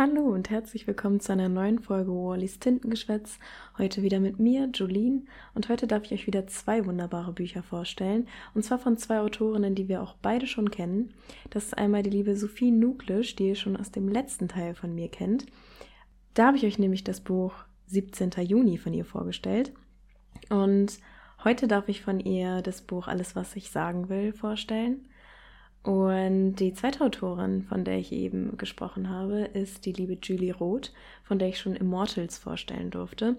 Hallo und herzlich willkommen zu einer neuen Folge Wallys Tintengeschwätz. Heute wieder mit mir, Jolene. Und heute darf ich euch wieder zwei wunderbare Bücher vorstellen. Und zwar von zwei Autorinnen, die wir auch beide schon kennen. Das ist einmal die liebe Sophie Nuklisch, die ihr schon aus dem letzten Teil von mir kennt. Da habe ich euch nämlich das Buch 17. Juni von ihr vorgestellt. Und heute darf ich von ihr das Buch Alles, was ich sagen will, vorstellen. Und die zweite Autorin, von der ich eben gesprochen habe, ist die liebe Julie Roth, von der ich schon Immortals vorstellen durfte.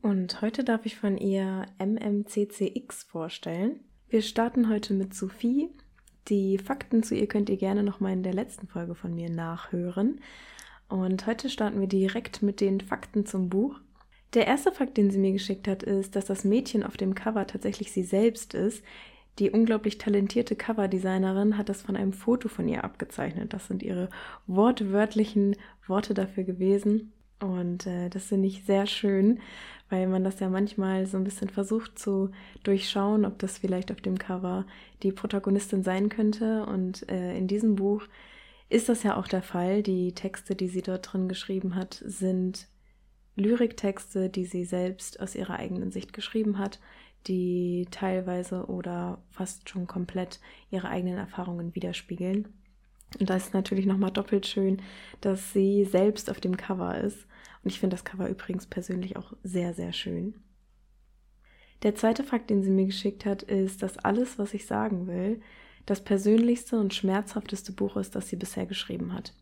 Und heute darf ich von ihr MMCCX vorstellen. Wir starten heute mit Sophie. Die Fakten zu ihr könnt ihr gerne nochmal in der letzten Folge von mir nachhören. Und heute starten wir direkt mit den Fakten zum Buch. Der erste Fakt, den sie mir geschickt hat, ist, dass das Mädchen auf dem Cover tatsächlich sie selbst ist. Die unglaublich talentierte Coverdesignerin hat das von einem Foto von ihr abgezeichnet. Das sind ihre wortwörtlichen Worte dafür gewesen. Und äh, das finde ich sehr schön, weil man das ja manchmal so ein bisschen versucht zu durchschauen, ob das vielleicht auf dem Cover die Protagonistin sein könnte. Und äh, in diesem Buch ist das ja auch der Fall. Die Texte, die sie dort drin geschrieben hat, sind Lyriktexte, die sie selbst aus ihrer eigenen Sicht geschrieben hat die teilweise oder fast schon komplett ihre eigenen Erfahrungen widerspiegeln. Und da ist natürlich nochmal doppelt schön, dass sie selbst auf dem Cover ist. Und ich finde das Cover übrigens persönlich auch sehr, sehr schön. Der zweite Fakt, den sie mir geschickt hat, ist, dass alles, was ich sagen will, das persönlichste und schmerzhafteste Buch ist, das sie bisher geschrieben hat.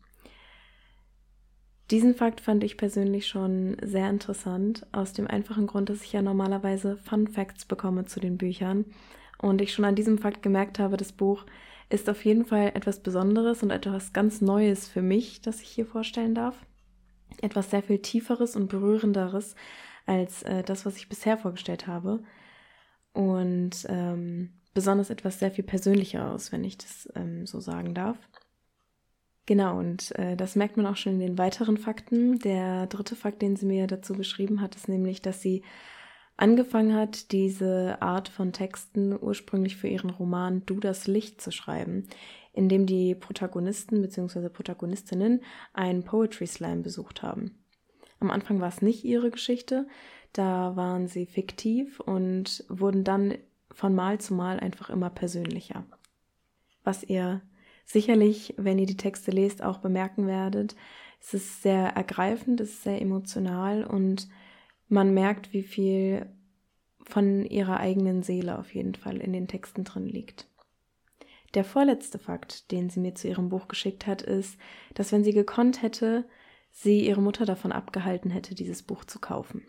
Diesen Fakt fand ich persönlich schon sehr interessant, aus dem einfachen Grund, dass ich ja normalerweise Fun Facts bekomme zu den Büchern und ich schon an diesem Fakt gemerkt habe, das Buch ist auf jeden Fall etwas Besonderes und etwas ganz Neues für mich, das ich hier vorstellen darf. Etwas sehr viel Tieferes und Berührenderes als äh, das, was ich bisher vorgestellt habe. Und ähm, besonders etwas sehr viel Persönlicheres, wenn ich das ähm, so sagen darf. Genau, und äh, das merkt man auch schon in den weiteren Fakten. Der dritte Fakt, den sie mir dazu beschrieben hat, ist nämlich, dass sie angefangen hat, diese Art von Texten ursprünglich für ihren Roman Du das Licht zu schreiben, in dem die Protagonisten bzw. Protagonistinnen einen Poetry Slam besucht haben. Am Anfang war es nicht ihre Geschichte, da waren sie fiktiv und wurden dann von Mal zu Mal einfach immer persönlicher. Was ihr sicherlich, wenn ihr die Texte lest, auch bemerken werdet. Es ist sehr ergreifend, es ist sehr emotional und man merkt, wie viel von ihrer eigenen Seele auf jeden Fall in den Texten drin liegt. Der vorletzte Fakt, den sie mir zu ihrem Buch geschickt hat, ist, dass wenn sie gekonnt hätte, sie ihre Mutter davon abgehalten hätte, dieses Buch zu kaufen.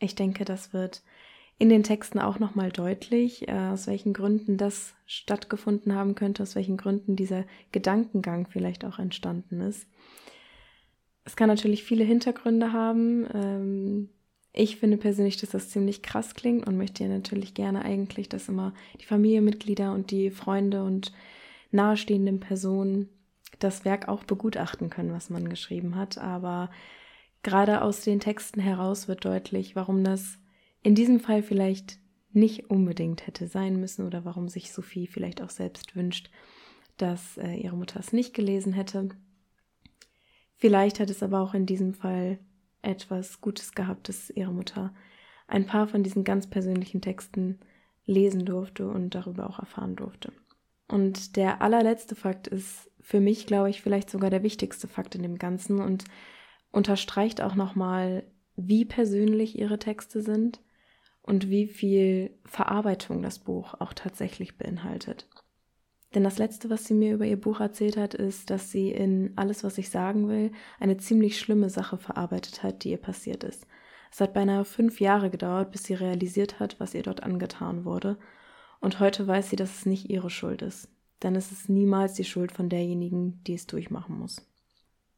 Ich denke, das wird in den Texten auch nochmal deutlich, äh, aus welchen Gründen das stattgefunden haben könnte, aus welchen Gründen dieser Gedankengang vielleicht auch entstanden ist. Es kann natürlich viele Hintergründe haben. Ähm, ich finde persönlich, dass das ziemlich krass klingt und möchte ja natürlich gerne eigentlich, dass immer die Familienmitglieder und die Freunde und nahestehenden Personen das Werk auch begutachten können, was man geschrieben hat. Aber gerade aus den Texten heraus wird deutlich, warum das in diesem Fall vielleicht nicht unbedingt hätte sein müssen oder warum sich Sophie vielleicht auch selbst wünscht, dass äh, ihre Mutter es nicht gelesen hätte. Vielleicht hat es aber auch in diesem Fall etwas Gutes gehabt, dass ihre Mutter ein paar von diesen ganz persönlichen Texten lesen durfte und darüber auch erfahren durfte. Und der allerletzte Fakt ist für mich, glaube ich, vielleicht sogar der wichtigste Fakt in dem Ganzen und unterstreicht auch nochmal, wie persönlich ihre Texte sind und wie viel Verarbeitung das Buch auch tatsächlich beinhaltet. Denn das Letzte, was sie mir über ihr Buch erzählt hat, ist, dass sie in alles, was ich sagen will, eine ziemlich schlimme Sache verarbeitet hat, die ihr passiert ist. Es hat beinahe fünf Jahre gedauert, bis sie realisiert hat, was ihr dort angetan wurde. Und heute weiß sie, dass es nicht ihre Schuld ist. Denn es ist niemals die Schuld von derjenigen, die es durchmachen muss.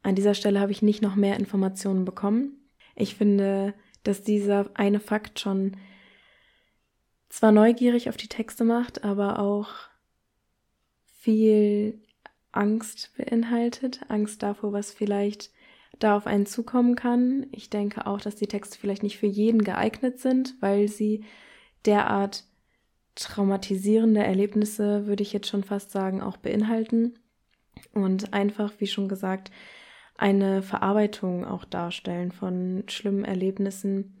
An dieser Stelle habe ich nicht noch mehr Informationen bekommen. Ich finde, dass dieser eine Fakt schon zwar neugierig auf die Texte macht, aber auch viel Angst beinhaltet. Angst davor, was vielleicht da auf einen zukommen kann. Ich denke auch, dass die Texte vielleicht nicht für jeden geeignet sind, weil sie derart traumatisierende Erlebnisse, würde ich jetzt schon fast sagen, auch beinhalten. Und einfach, wie schon gesagt, eine Verarbeitung auch darstellen von schlimmen Erlebnissen,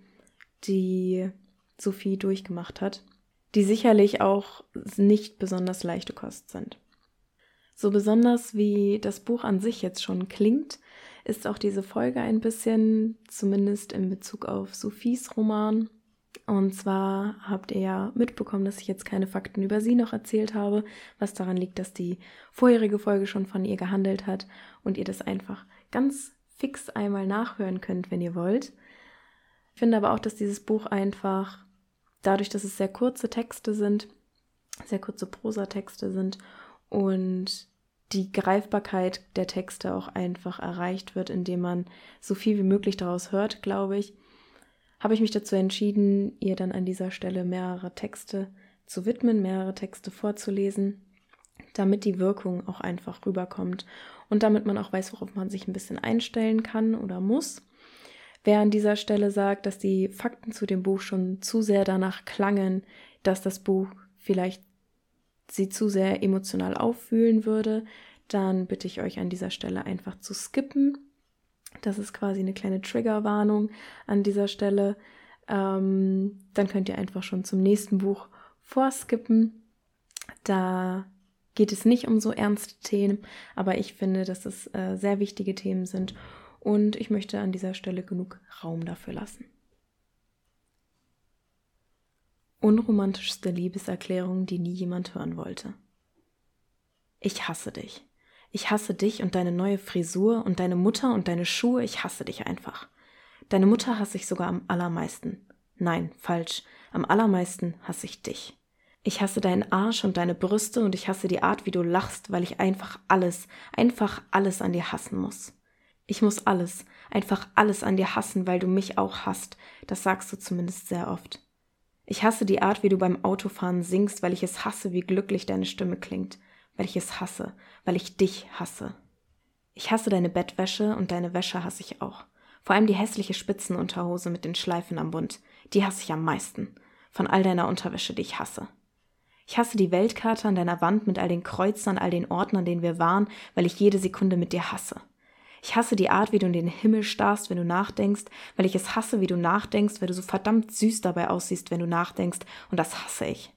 die Sophie durchgemacht hat, die sicherlich auch nicht besonders leichte Kost sind. So besonders wie das Buch an sich jetzt schon klingt, ist auch diese Folge ein bisschen, zumindest in Bezug auf Sophies Roman. Und zwar habt ihr ja mitbekommen, dass ich jetzt keine Fakten über sie noch erzählt habe, was daran liegt, dass die vorherige Folge schon von ihr gehandelt hat und ihr das einfach ganz fix einmal nachhören könnt, wenn ihr wollt. Ich finde aber auch, dass dieses Buch einfach, dadurch, dass es sehr kurze Texte sind, sehr kurze Prosatexte sind und die Greifbarkeit der Texte auch einfach erreicht wird, indem man so viel wie möglich daraus hört, glaube ich, habe ich mich dazu entschieden, ihr dann an dieser Stelle mehrere Texte zu widmen, mehrere Texte vorzulesen, damit die Wirkung auch einfach rüberkommt und damit man auch weiß, worauf man sich ein bisschen einstellen kann oder muss. Wer an dieser Stelle sagt, dass die Fakten zu dem Buch schon zu sehr danach klangen, dass das Buch vielleicht sie zu sehr emotional auffühlen würde, dann bitte ich euch an dieser Stelle einfach zu skippen. Das ist quasi eine kleine Triggerwarnung an dieser Stelle. Ähm, dann könnt ihr einfach schon zum nächsten Buch vorskippen. Da geht es nicht um so ernste Themen, aber ich finde, dass es äh, sehr wichtige Themen sind und ich möchte an dieser Stelle genug Raum dafür lassen. Unromantischste Liebeserklärung, die nie jemand hören wollte. Ich hasse dich. Ich hasse dich und deine neue Frisur und deine Mutter und deine Schuhe. Ich hasse dich einfach. Deine Mutter hasse ich sogar am allermeisten. Nein, falsch. Am allermeisten hasse ich dich. Ich hasse deinen Arsch und deine Brüste und ich hasse die Art, wie du lachst, weil ich einfach alles, einfach alles an dir hassen muss. Ich muss alles, einfach alles an dir hassen, weil du mich auch hasst. Das sagst du zumindest sehr oft. Ich hasse die Art, wie du beim Autofahren singst, weil ich es hasse, wie glücklich deine Stimme klingt, weil ich es hasse, weil ich dich hasse. Ich hasse deine Bettwäsche und deine Wäsche hasse ich auch. Vor allem die hässliche Spitzenunterhose mit den Schleifen am Bund, die hasse ich am meisten. Von all deiner Unterwäsche, die ich hasse. Ich hasse die Weltkarte an deiner Wand mit all den Kreuzen an all den Orten, an denen wir waren, weil ich jede Sekunde mit dir hasse. Ich hasse die Art, wie du in den Himmel starrst, wenn du nachdenkst, weil ich es hasse, wie du nachdenkst, weil du so verdammt süß dabei aussiehst, wenn du nachdenkst, und das hasse ich.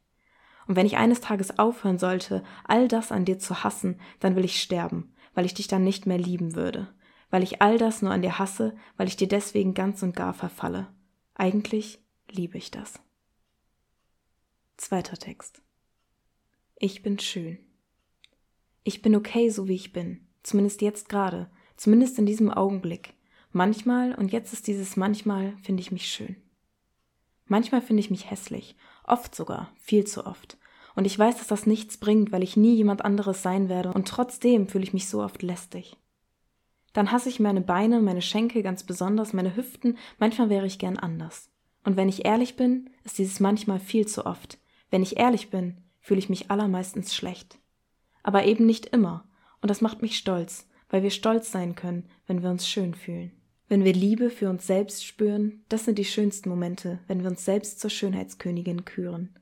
Und wenn ich eines Tages aufhören sollte, all das an dir zu hassen, dann will ich sterben, weil ich dich dann nicht mehr lieben würde, weil ich all das nur an dir hasse, weil ich dir deswegen ganz und gar verfalle. Eigentlich liebe ich das. Zweiter Text. Ich bin schön. Ich bin okay, so wie ich bin, zumindest jetzt gerade, Zumindest in diesem Augenblick. Manchmal, und jetzt ist dieses manchmal, finde ich mich schön. Manchmal finde ich mich hässlich, oft sogar, viel zu oft. Und ich weiß, dass das nichts bringt, weil ich nie jemand anderes sein werde, und trotzdem fühle ich mich so oft lästig. Dann hasse ich meine Beine, meine Schenkel ganz besonders, meine Hüften, manchmal wäre ich gern anders. Und wenn ich ehrlich bin, ist dieses manchmal viel zu oft. Wenn ich ehrlich bin, fühle ich mich allermeistens schlecht. Aber eben nicht immer, und das macht mich stolz, weil wir stolz sein können, wenn wir uns schön fühlen. Wenn wir Liebe für uns selbst spüren, das sind die schönsten Momente, wenn wir uns selbst zur Schönheitskönigin küren.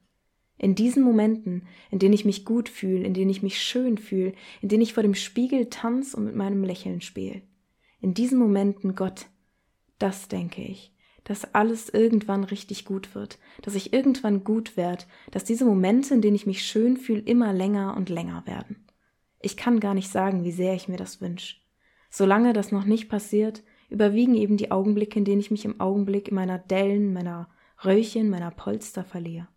In diesen Momenten, in denen ich mich gut fühle, in denen ich mich schön fühle, in denen ich vor dem Spiegel tanz und mit meinem Lächeln spiele. In diesen Momenten, Gott, das denke ich, dass alles irgendwann richtig gut wird, dass ich irgendwann gut werde, dass diese Momente, in denen ich mich schön fühle, immer länger und länger werden. Ich kann gar nicht sagen, wie sehr ich mir das wünsche. Solange das noch nicht passiert, überwiegen eben die Augenblicke, in denen ich mich im Augenblick in meiner Dellen, meiner Röllchen, meiner Polster verliere.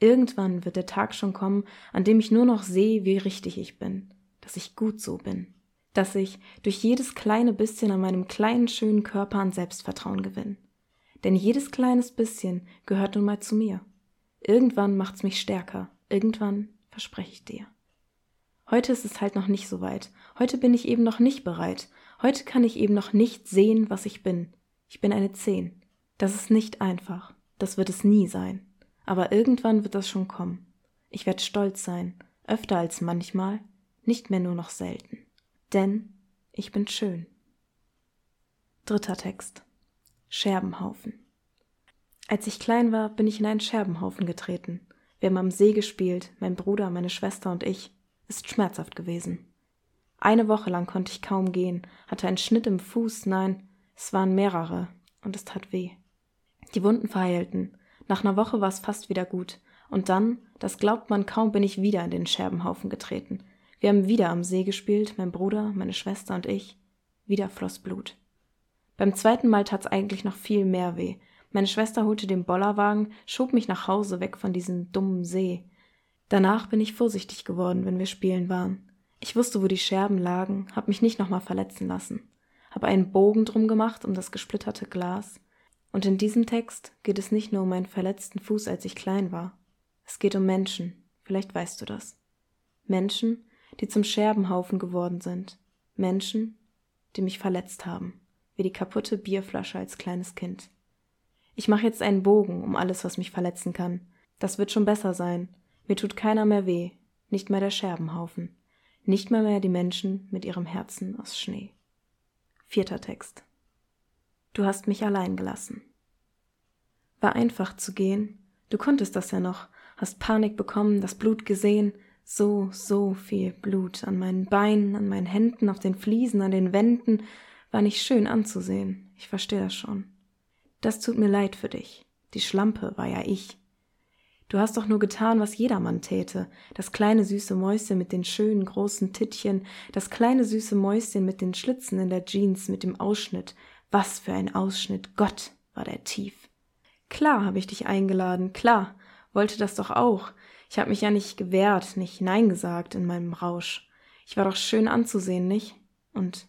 Irgendwann wird der Tag schon kommen, an dem ich nur noch sehe, wie richtig ich bin, dass ich gut so bin, dass ich durch jedes kleine bisschen an meinem kleinen schönen Körper an Selbstvertrauen gewinne. Denn jedes kleines bisschen gehört nun mal zu mir. Irgendwann macht's mich stärker, irgendwann verspreche ich dir. Heute ist es halt noch nicht so weit. Heute bin ich eben noch nicht bereit. Heute kann ich eben noch nicht sehen, was ich bin. Ich bin eine Zehn. Das ist nicht einfach. Das wird es nie sein. Aber irgendwann wird das schon kommen. Ich werde stolz sein. Öfter als manchmal. Nicht mehr nur noch selten. Denn ich bin schön. Dritter Text. Scherbenhaufen. Als ich klein war, bin ich in einen Scherbenhaufen getreten. Wir haben am See gespielt, mein Bruder, meine Schwester und ich ist schmerzhaft gewesen. Eine Woche lang konnte ich kaum gehen, hatte einen Schnitt im Fuß, nein, es waren mehrere, und es tat weh. Die Wunden verheilten. Nach einer Woche war es fast wieder gut. Und dann, das glaubt man kaum, bin ich wieder in den Scherbenhaufen getreten. Wir haben wieder am See gespielt, mein Bruder, meine Schwester und ich. Wieder floss Blut. Beim zweiten Mal tat's eigentlich noch viel mehr weh. Meine Schwester holte den Bollerwagen, schob mich nach Hause weg von diesem dummen See. Danach bin ich vorsichtig geworden, wenn wir spielen waren. Ich wusste, wo die Scherben lagen, hab mich nicht nochmal verletzen lassen, hab einen Bogen drum gemacht um das gesplitterte Glas. Und in diesem Text geht es nicht nur um meinen verletzten Fuß, als ich klein war. Es geht um Menschen, vielleicht weißt du das. Menschen, die zum Scherbenhaufen geworden sind. Menschen, die mich verletzt haben, wie die kaputte Bierflasche als kleines Kind. Ich mache jetzt einen Bogen um alles, was mich verletzen kann. Das wird schon besser sein. Mir tut keiner mehr weh, nicht mehr der Scherbenhaufen, nicht mal mehr die Menschen mit ihrem Herzen aus Schnee. Vierter Text. Du hast mich allein gelassen. War einfach zu gehen. Du konntest das ja noch, hast Panik bekommen, das Blut gesehen, so, so viel Blut an meinen Beinen, an meinen Händen, auf den Fliesen, an den Wänden, war nicht schön anzusehen. Ich verstehe das schon. Das tut mir leid für dich. Die Schlampe war ja ich. Du hast doch nur getan, was jedermann täte. Das kleine süße Mäuschen mit den schönen großen Tittchen, das kleine süße Mäuschen mit den Schlitzen in der Jeans, mit dem Ausschnitt. Was für ein Ausschnitt. Gott, war der tief. Klar habe ich dich eingeladen, klar. Wollte das doch auch. Ich habe mich ja nicht gewehrt, nicht Nein gesagt in meinem Rausch. Ich war doch schön anzusehen, nicht? Und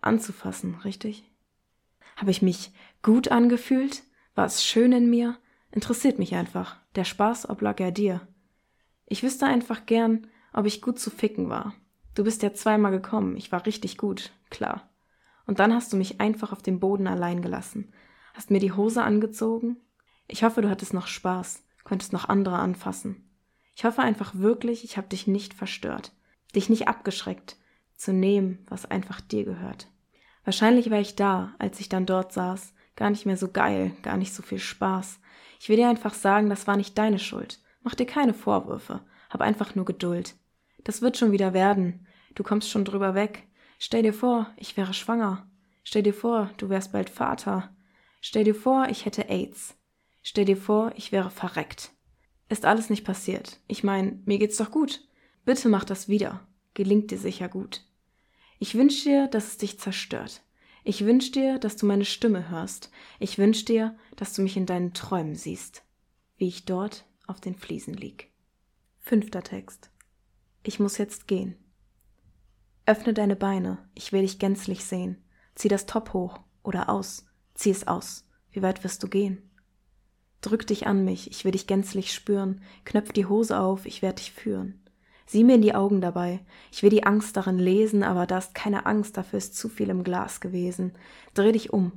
anzufassen, richtig? Habe ich mich gut angefühlt? War es schön in mir? Interessiert mich einfach. Der Spaß oblag ja dir. Ich wüsste einfach gern, ob ich gut zu ficken war. Du bist ja zweimal gekommen, ich war richtig gut, klar. Und dann hast du mich einfach auf dem Boden allein gelassen. Hast mir die Hose angezogen? Ich hoffe, du hattest noch Spaß, konntest noch andere anfassen. Ich hoffe einfach wirklich, ich habe dich nicht verstört, dich nicht abgeschreckt, zu nehmen, was einfach dir gehört. Wahrscheinlich war ich da, als ich dann dort saß, gar nicht mehr so geil, gar nicht so viel Spaß. Ich will dir einfach sagen, das war nicht deine Schuld. Mach dir keine Vorwürfe, hab einfach nur Geduld. Das wird schon wieder werden. Du kommst schon drüber weg. Stell dir vor, ich wäre schwanger. Stell dir vor, du wärst bald Vater. Stell dir vor, ich hätte AIDS. Stell dir vor, ich wäre verreckt. Ist alles nicht passiert. Ich mein, mir geht's doch gut. Bitte mach das wieder. Gelingt dir sicher gut. Ich wünsch dir, dass es dich zerstört. Ich wünsch dir, dass du meine Stimme hörst. Ich wünsch dir, dass du mich in deinen Träumen siehst, wie ich dort auf den Fliesen lieg. Fünfter Text. Ich muss jetzt gehen. Öffne deine Beine, ich will dich gänzlich sehen. Zieh das Top hoch oder aus. Zieh es aus. Wie weit wirst du gehen? Drück dich an mich, ich will dich gänzlich spüren. Knöpf die Hose auf, ich werd dich führen. Sieh mir in die Augen dabei. Ich will die Angst darin lesen, aber da ist keine Angst, dafür ist zu viel im Glas gewesen. Dreh dich um.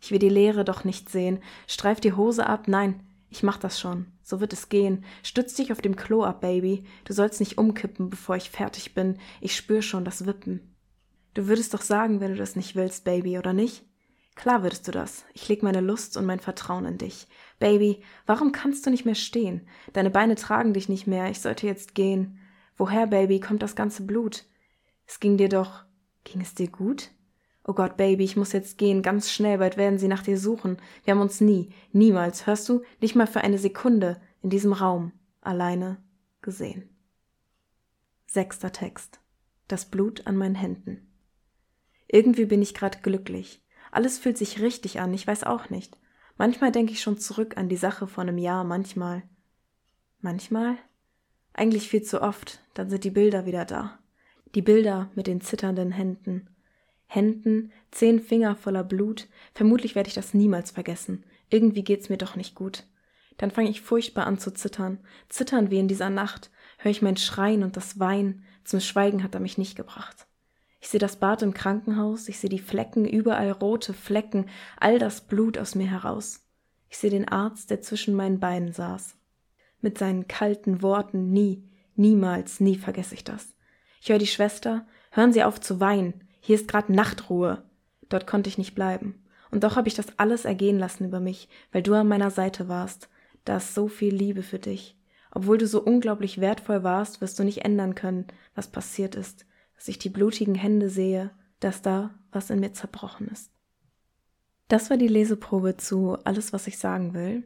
Ich will die Leere doch nicht sehen. Streif die Hose ab. Nein, ich mach das schon. So wird es gehen. Stütz dich auf dem Klo ab, Baby. Du sollst nicht umkippen, bevor ich fertig bin. Ich spür schon das Wippen. Du würdest doch sagen, wenn du das nicht willst, Baby, oder nicht? Klar würdest du das. Ich leg meine Lust und mein Vertrauen in dich. Baby, warum kannst du nicht mehr stehen? Deine Beine tragen dich nicht mehr. Ich sollte jetzt gehen. Woher, Baby, kommt das ganze Blut? Es ging dir doch. Ging es dir gut? Oh Gott, Baby, ich muss jetzt gehen, ganz schnell, bald werden sie nach dir suchen. Wir haben uns nie, niemals, hörst du, nicht mal für eine Sekunde in diesem Raum alleine gesehen. Sechster Text. Das Blut an meinen Händen. Irgendwie bin ich gerade glücklich. Alles fühlt sich richtig an, ich weiß auch nicht. Manchmal denke ich schon zurück an die Sache vor einem Jahr, manchmal. Manchmal? Eigentlich viel zu oft, dann sind die Bilder wieder da. Die Bilder mit den zitternden Händen. Händen, zehn Finger voller Blut. Vermutlich werde ich das niemals vergessen. Irgendwie geht's mir doch nicht gut. Dann fange ich furchtbar an zu zittern. Zittern wie in dieser Nacht. Höre ich mein Schreien und das Weinen. Zum Schweigen hat er mich nicht gebracht. Ich sehe das Bad im Krankenhaus, ich sehe die Flecken, überall rote Flecken, all das Blut aus mir heraus. Ich sehe den Arzt, der zwischen meinen Beinen saß mit seinen kalten Worten nie, niemals, nie vergesse ich das. Ich höre die Schwester, hören Sie auf zu weinen, hier ist grad Nachtruhe. Dort konnte ich nicht bleiben. Und doch habe ich das alles ergehen lassen über mich, weil du an meiner Seite warst. Da ist so viel Liebe für dich. Obwohl du so unglaublich wertvoll warst, wirst du nicht ändern können, was passiert ist, dass ich die blutigen Hände sehe, dass da was in mir zerbrochen ist. Das war die Leseprobe zu alles, was ich sagen will.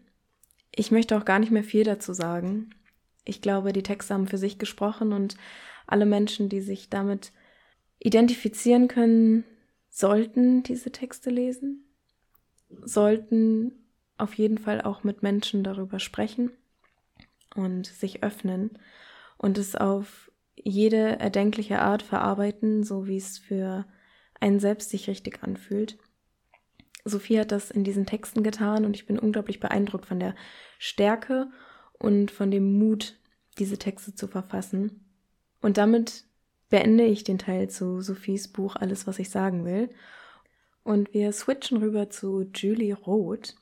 Ich möchte auch gar nicht mehr viel dazu sagen. Ich glaube, die Texte haben für sich gesprochen und alle Menschen, die sich damit identifizieren können, sollten diese Texte lesen, sollten auf jeden Fall auch mit Menschen darüber sprechen und sich öffnen und es auf jede erdenkliche Art verarbeiten, so wie es für einen selbst sich richtig anfühlt. Sophie hat das in diesen Texten getan und ich bin unglaublich beeindruckt von der Stärke und von dem Mut, diese Texte zu verfassen. Und damit beende ich den Teil zu Sophies Buch Alles, was ich sagen will. Und wir switchen rüber zu Julie Roth,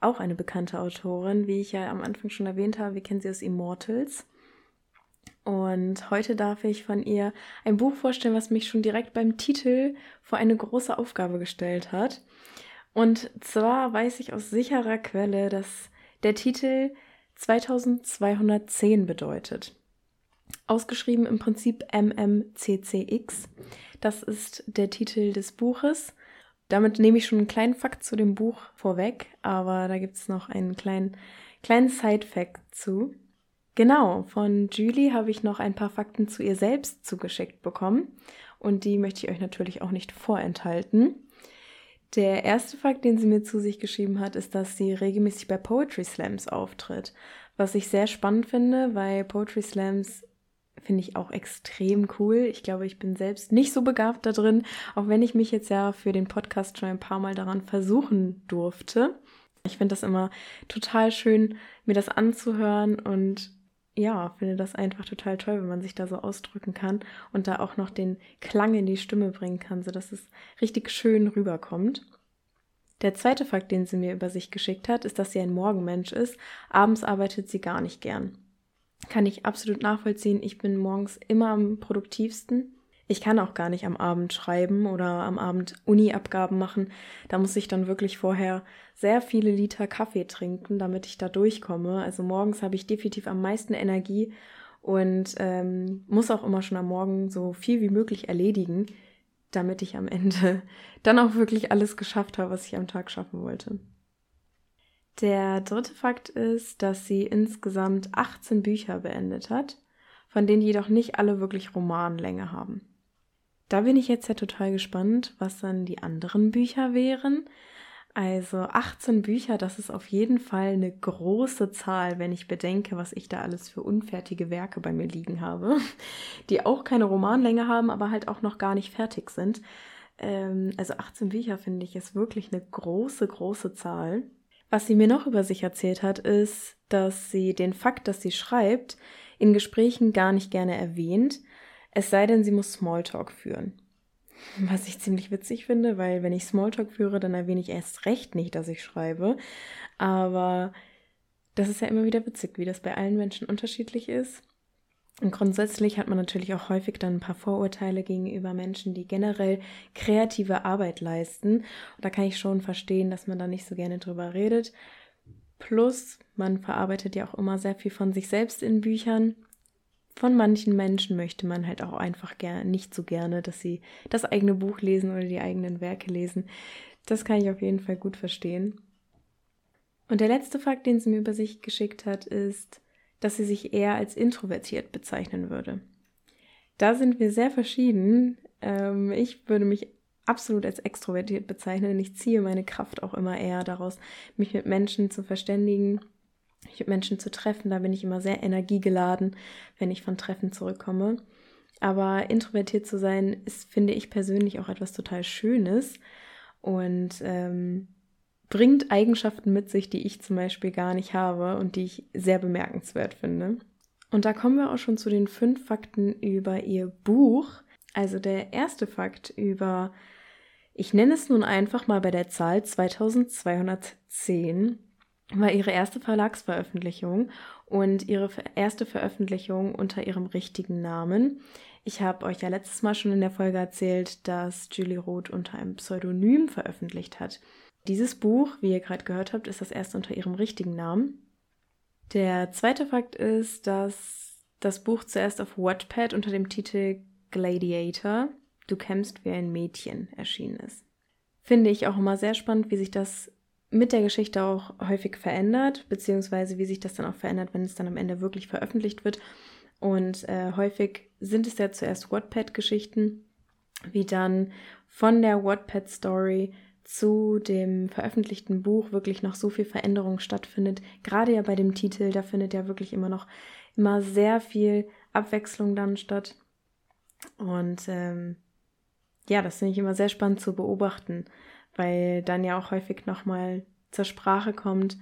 auch eine bekannte Autorin, wie ich ja am Anfang schon erwähnt habe. Wir kennen sie aus Immortals. Und heute darf ich von ihr ein Buch vorstellen, was mich schon direkt beim Titel vor eine große Aufgabe gestellt hat. Und zwar weiß ich aus sicherer Quelle, dass der Titel 2210 bedeutet. Ausgeschrieben im Prinzip MMCCX. Das ist der Titel des Buches. Damit nehme ich schon einen kleinen Fakt zu dem Buch vorweg, aber da gibt es noch einen kleinen, kleinen Side-Fact zu. Genau, von Julie habe ich noch ein paar Fakten zu ihr selbst zugeschickt bekommen und die möchte ich euch natürlich auch nicht vorenthalten. Der erste Fakt, den sie mir zu sich geschrieben hat, ist, dass sie regelmäßig bei Poetry Slams auftritt. Was ich sehr spannend finde, weil Poetry Slams finde ich auch extrem cool. Ich glaube, ich bin selbst nicht so begabt da drin, auch wenn ich mich jetzt ja für den Podcast schon ein paar Mal daran versuchen durfte. Ich finde das immer total schön, mir das anzuhören und ja, finde das einfach total toll, wenn man sich da so ausdrücken kann und da auch noch den Klang in die Stimme bringen kann, sodass es richtig schön rüberkommt. Der zweite Fakt, den sie mir über sich geschickt hat, ist, dass sie ein Morgenmensch ist. Abends arbeitet sie gar nicht gern. Kann ich absolut nachvollziehen. Ich bin morgens immer am produktivsten. Ich kann auch gar nicht am Abend schreiben oder am Abend Uni-Abgaben machen. Da muss ich dann wirklich vorher sehr viele Liter Kaffee trinken, damit ich da durchkomme. Also morgens habe ich definitiv am meisten Energie und ähm, muss auch immer schon am Morgen so viel wie möglich erledigen, damit ich am Ende dann auch wirklich alles geschafft habe, was ich am Tag schaffen wollte. Der dritte Fakt ist, dass sie insgesamt 18 Bücher beendet hat, von denen jedoch nicht alle wirklich Romanlänge haben. Da bin ich jetzt ja total gespannt, was dann die anderen Bücher wären. Also 18 Bücher, das ist auf jeden Fall eine große Zahl, wenn ich bedenke, was ich da alles für unfertige Werke bei mir liegen habe, die auch keine Romanlänge haben, aber halt auch noch gar nicht fertig sind. Ähm, also 18 Bücher finde ich ist wirklich eine große, große Zahl. Was sie mir noch über sich erzählt hat, ist, dass sie den Fakt, dass sie schreibt, in Gesprächen gar nicht gerne erwähnt, es sei denn, sie muss Smalltalk führen. Was ich ziemlich witzig finde, weil wenn ich Smalltalk führe, dann erwähne ich erst recht nicht, dass ich schreibe. Aber das ist ja immer wieder witzig, wie das bei allen Menschen unterschiedlich ist. Und grundsätzlich hat man natürlich auch häufig dann ein paar Vorurteile gegenüber Menschen, die generell kreative Arbeit leisten. Und da kann ich schon verstehen, dass man da nicht so gerne drüber redet. Plus, man verarbeitet ja auch immer sehr viel von sich selbst in Büchern von manchen Menschen möchte man halt auch einfach nicht so gerne, dass sie das eigene Buch lesen oder die eigenen Werke lesen. Das kann ich auf jeden Fall gut verstehen. Und der letzte Fakt, den sie mir über sich geschickt hat, ist, dass sie sich eher als introvertiert bezeichnen würde. Da sind wir sehr verschieden. Ähm, ich würde mich absolut als extrovertiert bezeichnen. Ich ziehe meine Kraft auch immer eher daraus, mich mit Menschen zu verständigen Menschen zu treffen. Da bin ich immer sehr energiegeladen, wenn ich von Treffen zurückkomme. Aber introvertiert zu sein, ist, finde ich persönlich, auch etwas total Schönes und ähm, bringt Eigenschaften mit sich, die ich zum Beispiel gar nicht habe und die ich sehr bemerkenswert finde. Und da kommen wir auch schon zu den fünf Fakten über ihr Buch. Also der erste Fakt über, ich nenne es nun einfach mal bei der Zahl 2210, war ihre erste Verlagsveröffentlichung und ihre erste Veröffentlichung unter ihrem richtigen Namen. Ich habe euch ja letztes Mal schon in der Folge erzählt, dass Julie Roth unter einem Pseudonym veröffentlicht hat. Dieses Buch, wie ihr gerade gehört habt, ist das erste unter ihrem richtigen Namen. Der zweite Fakt ist, dass das Buch zuerst auf Wattpad unter dem Titel Gladiator, Du kämpfst wie ein Mädchen erschienen ist. Finde ich auch immer sehr spannend, wie sich das mit der Geschichte auch häufig verändert, beziehungsweise wie sich das dann auch verändert, wenn es dann am Ende wirklich veröffentlicht wird. Und äh, häufig sind es ja zuerst Wattpad-Geschichten, wie dann von der Wattpad-Story zu dem veröffentlichten Buch wirklich noch so viel Veränderung stattfindet. Gerade ja bei dem Titel, da findet ja wirklich immer noch immer sehr viel Abwechslung dann statt. Und ähm, ja, das finde ich immer sehr spannend zu beobachten, weil dann ja auch häufig nochmal zur Sprache kommt,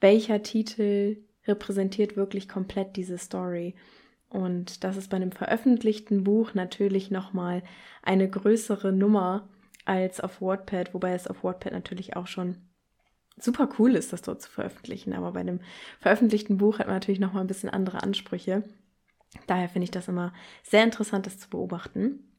welcher Titel repräsentiert wirklich komplett diese Story. Und das ist bei einem veröffentlichten Buch natürlich nochmal eine größere Nummer als auf Wattpad, wobei es auf Wattpad natürlich auch schon super cool ist, das dort zu veröffentlichen. Aber bei einem veröffentlichten Buch hat man natürlich nochmal ein bisschen andere Ansprüche. Daher finde ich das immer sehr interessant, das zu beobachten.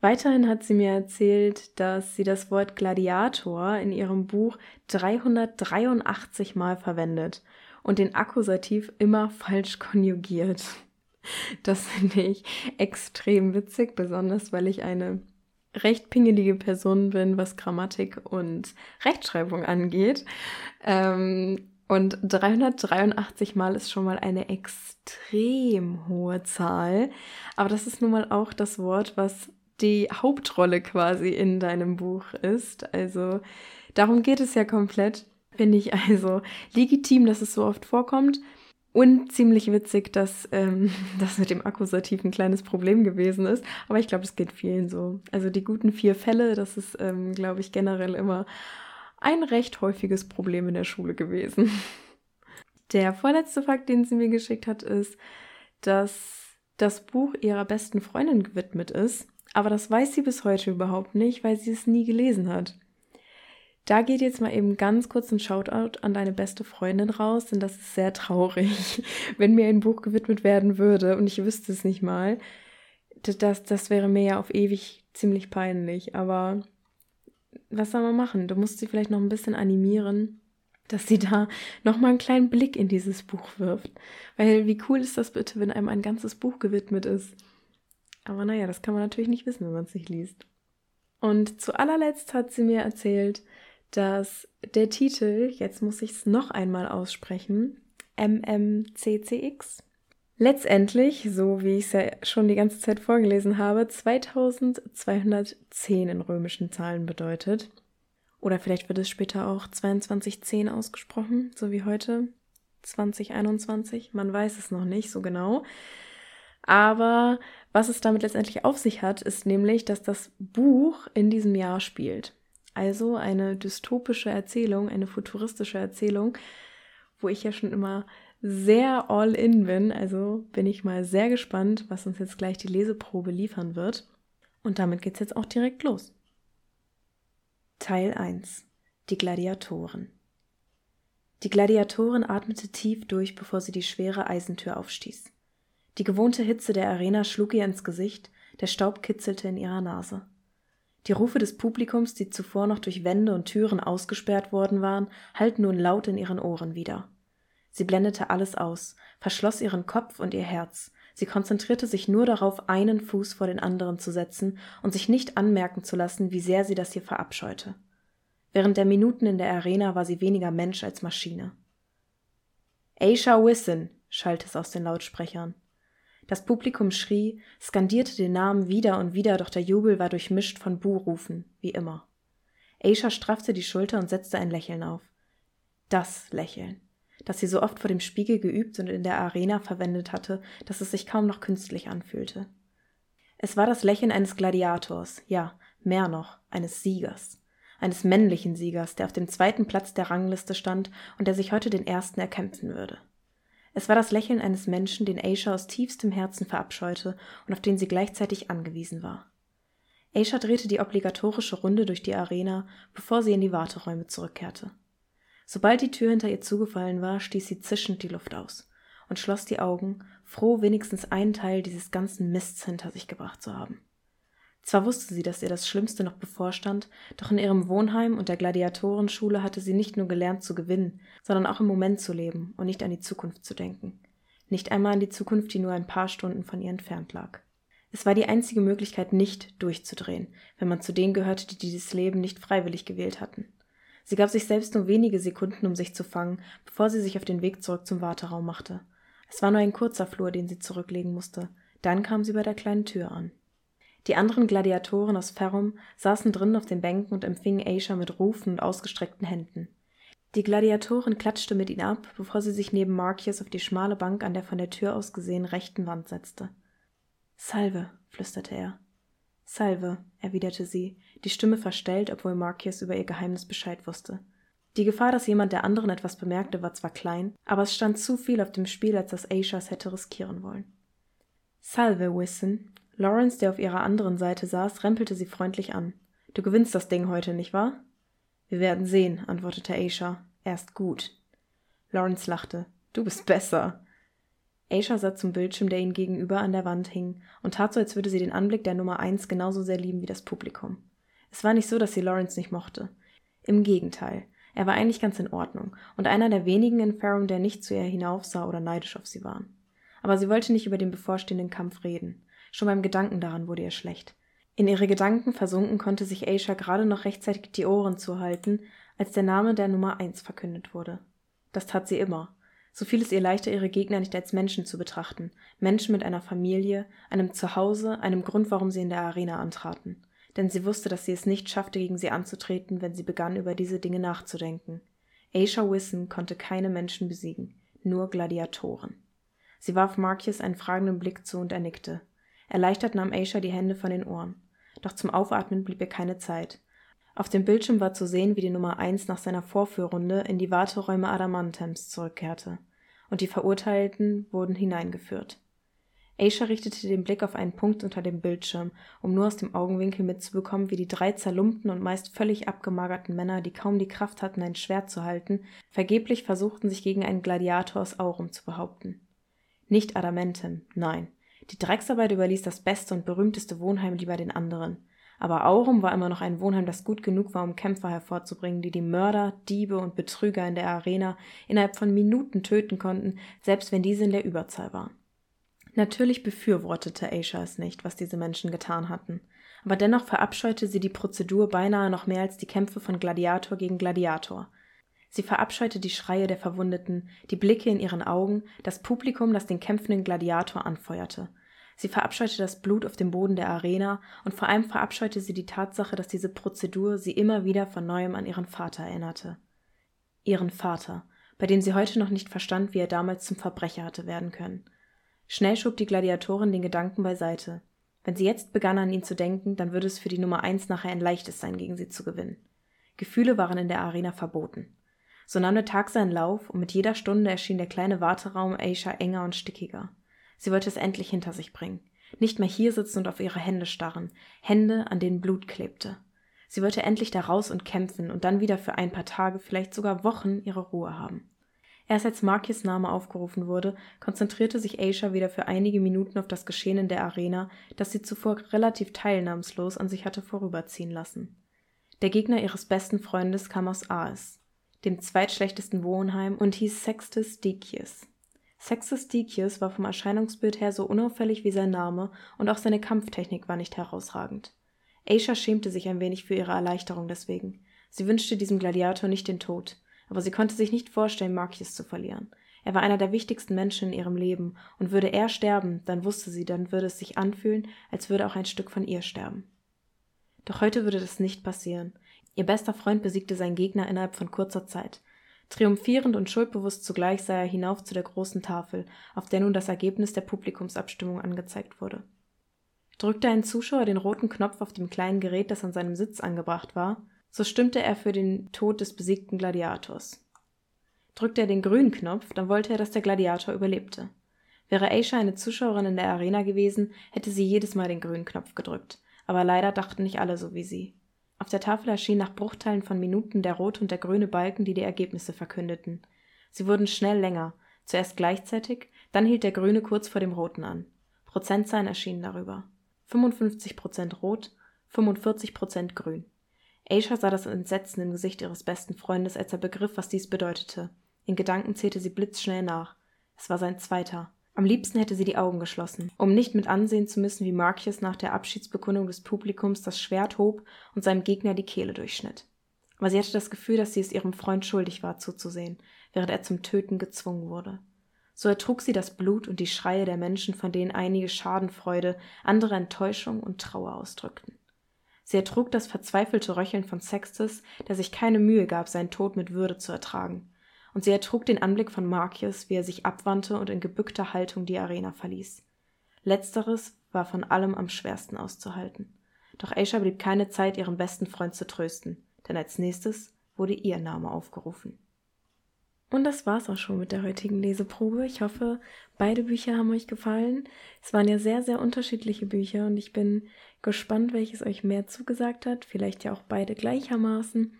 Weiterhin hat sie mir erzählt, dass sie das Wort Gladiator in ihrem Buch 383 Mal verwendet und den Akkusativ immer falsch konjugiert. Das finde ich extrem witzig, besonders weil ich eine recht pingelige Person bin, was Grammatik und Rechtschreibung angeht. Ähm, und 383 Mal ist schon mal eine extrem hohe Zahl. Aber das ist nun mal auch das Wort, was die Hauptrolle quasi in deinem Buch ist. Also darum geht es ja komplett. Finde ich also legitim, dass es so oft vorkommt. Und ziemlich witzig, dass ähm, das mit dem Akkusativ ein kleines Problem gewesen ist. Aber ich glaube, es geht vielen so. Also die guten vier Fälle, das ist, ähm, glaube ich, generell immer ein recht häufiges Problem in der Schule gewesen. Der vorletzte Fakt, den sie mir geschickt hat, ist, dass das Buch ihrer besten Freundin gewidmet ist. Aber das weiß sie bis heute überhaupt nicht, weil sie es nie gelesen hat. Da geht jetzt mal eben ganz kurz ein Shoutout an deine beste Freundin raus, denn das ist sehr traurig, wenn mir ein Buch gewidmet werden würde und ich wüsste es nicht mal. Das, das wäre mir ja auf ewig ziemlich peinlich, aber was soll man machen? Du musst sie vielleicht noch ein bisschen animieren, dass sie da nochmal einen kleinen Blick in dieses Buch wirft. Weil wie cool ist das bitte, wenn einem ein ganzes Buch gewidmet ist? Aber naja, das kann man natürlich nicht wissen, wenn man es nicht liest. Und zu allerletzt hat sie mir erzählt, dass der Titel, jetzt muss ich es noch einmal aussprechen, MMCCX, letztendlich, so wie ich es ja schon die ganze Zeit vorgelesen habe, 2210 in römischen Zahlen bedeutet. Oder vielleicht wird es später auch 2210 ausgesprochen, so wie heute. 2021, man weiß es noch nicht so genau. Aber was es damit letztendlich auf sich hat, ist nämlich, dass das Buch in diesem Jahr spielt. Also eine dystopische Erzählung, eine futuristische Erzählung, wo ich ja schon immer sehr all in bin. Also bin ich mal sehr gespannt, was uns jetzt gleich die Leseprobe liefern wird. Und damit geht's jetzt auch direkt los. Teil 1. Die Gladiatoren. Die Gladiatorin atmete tief durch, bevor sie die schwere Eisentür aufstieß. Die gewohnte Hitze der Arena schlug ihr ins Gesicht, der Staub kitzelte in ihrer Nase. Die Rufe des Publikums, die zuvor noch durch Wände und Türen ausgesperrt worden waren, hallten nun laut in ihren Ohren wieder. Sie blendete alles aus, verschloss ihren Kopf und ihr Herz. Sie konzentrierte sich nur darauf, einen Fuß vor den anderen zu setzen und sich nicht anmerken zu lassen, wie sehr sie das hier verabscheute. Während der Minuten in der Arena war sie weniger Mensch als Maschine. Aisha Wisson, schallte es aus den Lautsprechern. Das Publikum schrie, skandierte den Namen wieder und wieder, doch der Jubel war durchmischt von Buhrufen, wie immer. Aisha straffte die Schulter und setzte ein Lächeln auf. Das Lächeln, das sie so oft vor dem Spiegel geübt und in der Arena verwendet hatte, dass es sich kaum noch künstlich anfühlte. Es war das Lächeln eines Gladiators, ja, mehr noch, eines Siegers, eines männlichen Siegers, der auf dem zweiten Platz der Rangliste stand und der sich heute den ersten erkämpfen würde. Es war das Lächeln eines Menschen, den Aisha aus tiefstem Herzen verabscheute und auf den sie gleichzeitig angewiesen war. Aisha drehte die obligatorische Runde durch die Arena, bevor sie in die Warteräume zurückkehrte. Sobald die Tür hinter ihr zugefallen war, stieß sie zischend die Luft aus und schloss die Augen, froh, wenigstens einen Teil dieses ganzen Mists hinter sich gebracht zu haben. Zwar wusste sie, dass ihr das Schlimmste noch bevorstand, doch in ihrem Wohnheim und der Gladiatorenschule hatte sie nicht nur gelernt zu gewinnen, sondern auch im Moment zu leben und nicht an die Zukunft zu denken. Nicht einmal an die Zukunft, die nur ein paar Stunden von ihr entfernt lag. Es war die einzige Möglichkeit, nicht durchzudrehen, wenn man zu denen gehörte, die dieses Leben nicht freiwillig gewählt hatten. Sie gab sich selbst nur wenige Sekunden, um sich zu fangen, bevor sie sich auf den Weg zurück zum Warteraum machte. Es war nur ein kurzer Flur, den sie zurücklegen musste. Dann kam sie bei der kleinen Tür an. Die anderen Gladiatoren aus Ferrum saßen drinnen auf den Bänken und empfingen Aisha mit Rufen und ausgestreckten Händen. Die Gladiatorin klatschte mit ihnen ab, bevor sie sich neben Marcius auf die schmale Bank an der von der Tür aus gesehen rechten Wand setzte. Salve, flüsterte er. Salve, erwiderte sie, die Stimme verstellt, obwohl Marcius über ihr Geheimnis Bescheid wusste. Die Gefahr, dass jemand der anderen etwas bemerkte, war zwar klein, aber es stand zu viel auf dem Spiel, als dass Aisha es hätte riskieren wollen. Salve, Wisson. Lawrence, der auf ihrer anderen Seite saß, rempelte sie freundlich an. Du gewinnst das Ding heute, nicht wahr? Wir werden sehen, antwortete Aisha. Erst gut. Lawrence lachte. Du bist besser. Aisha sah zum Bildschirm, der ihnen gegenüber an der Wand hing, und tat so, als würde sie den Anblick der Nummer eins genauso sehr lieben wie das Publikum. Es war nicht so, dass sie Lawrence nicht mochte. Im Gegenteil. Er war eigentlich ganz in Ordnung und einer der wenigen in Ferrum, der nicht zu ihr hinaufsah oder neidisch auf sie war. Aber sie wollte nicht über den bevorstehenden Kampf reden. Schon beim Gedanken daran wurde ihr schlecht. In ihre Gedanken versunken konnte sich Aisha gerade noch rechtzeitig die Ohren zuhalten, als der Name der Nummer eins verkündet wurde. Das tat sie immer. So fiel es ihr leichter, ihre Gegner nicht als Menschen zu betrachten, Menschen mit einer Familie, einem Zuhause, einem Grund, warum sie in der Arena antraten. Denn sie wusste, dass sie es nicht schaffte, gegen sie anzutreten, wenn sie begann, über diese Dinge nachzudenken. Aisha Wisson konnte keine Menschen besiegen, nur Gladiatoren. Sie warf Marcus einen fragenden Blick zu und er nickte. Erleichtert nahm Aisha die Hände von den Ohren doch zum Aufatmen blieb ihr keine Zeit. Auf dem Bildschirm war zu sehen, wie die Nummer 1 nach seiner Vorführrunde in die Warteräume Adamantems zurückkehrte, und die Verurteilten wurden hineingeführt. Aisha richtete den Blick auf einen Punkt unter dem Bildschirm, um nur aus dem Augenwinkel mitzubekommen, wie die drei zerlumpten und meist völlig abgemagerten Männer, die kaum die Kraft hatten, ein Schwert zu halten, vergeblich versuchten, sich gegen einen Gladiator aus Aurum zu behaupten. Nicht Adamentem, nein. Die Drecksarbeit überließ das beste und berühmteste Wohnheim lieber den anderen. Aber Aurum war immer noch ein Wohnheim, das gut genug war, um Kämpfer hervorzubringen, die die Mörder, Diebe und Betrüger in der Arena innerhalb von Minuten töten konnten, selbst wenn diese in der Überzahl waren. Natürlich befürwortete Aisha es nicht, was diese Menschen getan hatten, aber dennoch verabscheute sie die Prozedur beinahe noch mehr als die Kämpfe von Gladiator gegen Gladiator. Sie verabscheute die Schreie der Verwundeten, die Blicke in ihren Augen, das Publikum, das den kämpfenden Gladiator anfeuerte. Sie verabscheute das Blut auf dem Boden der Arena und vor allem verabscheute sie die Tatsache, dass diese Prozedur sie immer wieder von neuem an ihren Vater erinnerte. Ihren Vater, bei dem sie heute noch nicht verstand, wie er damals zum Verbrecher hatte werden können. Schnell schob die Gladiatorin den Gedanken beiseite. Wenn sie jetzt begann, an ihn zu denken, dann würde es für die Nummer eins nachher ein leichtes sein, gegen sie zu gewinnen. Gefühle waren in der Arena verboten. So nahm der Tag seinen Lauf, und mit jeder Stunde erschien der kleine Warteraum Aisha enger und stickiger. Sie wollte es endlich hinter sich bringen. Nicht mehr hier sitzen und auf ihre Hände starren, Hände, an denen Blut klebte. Sie wollte endlich da raus und kämpfen und dann wieder für ein paar Tage, vielleicht sogar Wochen, ihre Ruhe haben. Erst als Markis Name aufgerufen wurde, konzentrierte sich Aisha wieder für einige Minuten auf das Geschehen in der Arena, das sie zuvor relativ teilnahmslos an sich hatte vorüberziehen lassen. Der Gegner ihres besten Freundes kam aus Aes dem zweitschlechtesten Wohnheim, und hieß Sextus Decius. Sextus Decius war vom Erscheinungsbild her so unauffällig wie sein Name, und auch seine Kampftechnik war nicht herausragend. Aisha schämte sich ein wenig für ihre Erleichterung deswegen. Sie wünschte diesem Gladiator nicht den Tod, aber sie konnte sich nicht vorstellen, Marcius zu verlieren. Er war einer der wichtigsten Menschen in ihrem Leben, und würde er sterben, dann wusste sie, dann würde es sich anfühlen, als würde auch ein Stück von ihr sterben. Doch heute würde das nicht passieren. Ihr bester Freund besiegte seinen Gegner innerhalb von kurzer Zeit. Triumphierend und schuldbewusst zugleich sah er hinauf zu der großen Tafel, auf der nun das Ergebnis der Publikumsabstimmung angezeigt wurde. Drückte ein Zuschauer den roten Knopf auf dem kleinen Gerät, das an seinem Sitz angebracht war, so stimmte er für den Tod des besiegten Gladiators. Drückte er den grünen Knopf, dann wollte er, dass der Gladiator überlebte. Wäre Aisha eine Zuschauerin in der Arena gewesen, hätte sie jedes Mal den grünen Knopf gedrückt, aber leider dachten nicht alle so wie sie. Auf der Tafel erschien nach Bruchteilen von Minuten der rote und der grüne Balken, die die Ergebnisse verkündeten. Sie wurden schnell länger, zuerst gleichzeitig, dann hielt der grüne kurz vor dem roten an. Prozentzahlen erschienen darüber. 55 Prozent rot, 45 Prozent grün. Aisha sah das Entsetzen im Gesicht ihres besten Freundes, als er begriff, was dies bedeutete. In Gedanken zählte sie blitzschnell nach. Es war sein zweiter, Am liebsten hätte sie die Augen geschlossen, um nicht mit ansehen zu müssen, wie Marcus nach der Abschiedsbekundung des Publikums das Schwert hob und seinem Gegner die Kehle durchschnitt. Aber sie hatte das Gefühl, dass sie es ihrem Freund schuldig war, zuzusehen, während er zum Töten gezwungen wurde. So ertrug sie das Blut und die Schreie der Menschen, von denen einige Schadenfreude, andere Enttäuschung und Trauer ausdrückten. Sie ertrug das verzweifelte Röcheln von Sextus, der sich keine Mühe gab, seinen Tod mit Würde zu ertragen, und sie ertrug den Anblick von Marcius, wie er sich abwandte und in gebückter Haltung die Arena verließ. Letzteres war von allem am schwersten auszuhalten. Doch Aisha blieb keine Zeit, ihren besten Freund zu trösten, denn als nächstes wurde ihr Name aufgerufen. Und das war's auch schon mit der heutigen Leseprobe. Ich hoffe, beide Bücher haben euch gefallen. Es waren ja sehr, sehr unterschiedliche Bücher und ich bin gespannt, welches euch mehr zugesagt hat. Vielleicht ja auch beide gleichermaßen.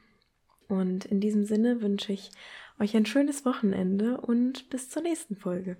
Und in diesem Sinne wünsche ich euch ein schönes Wochenende und bis zur nächsten Folge.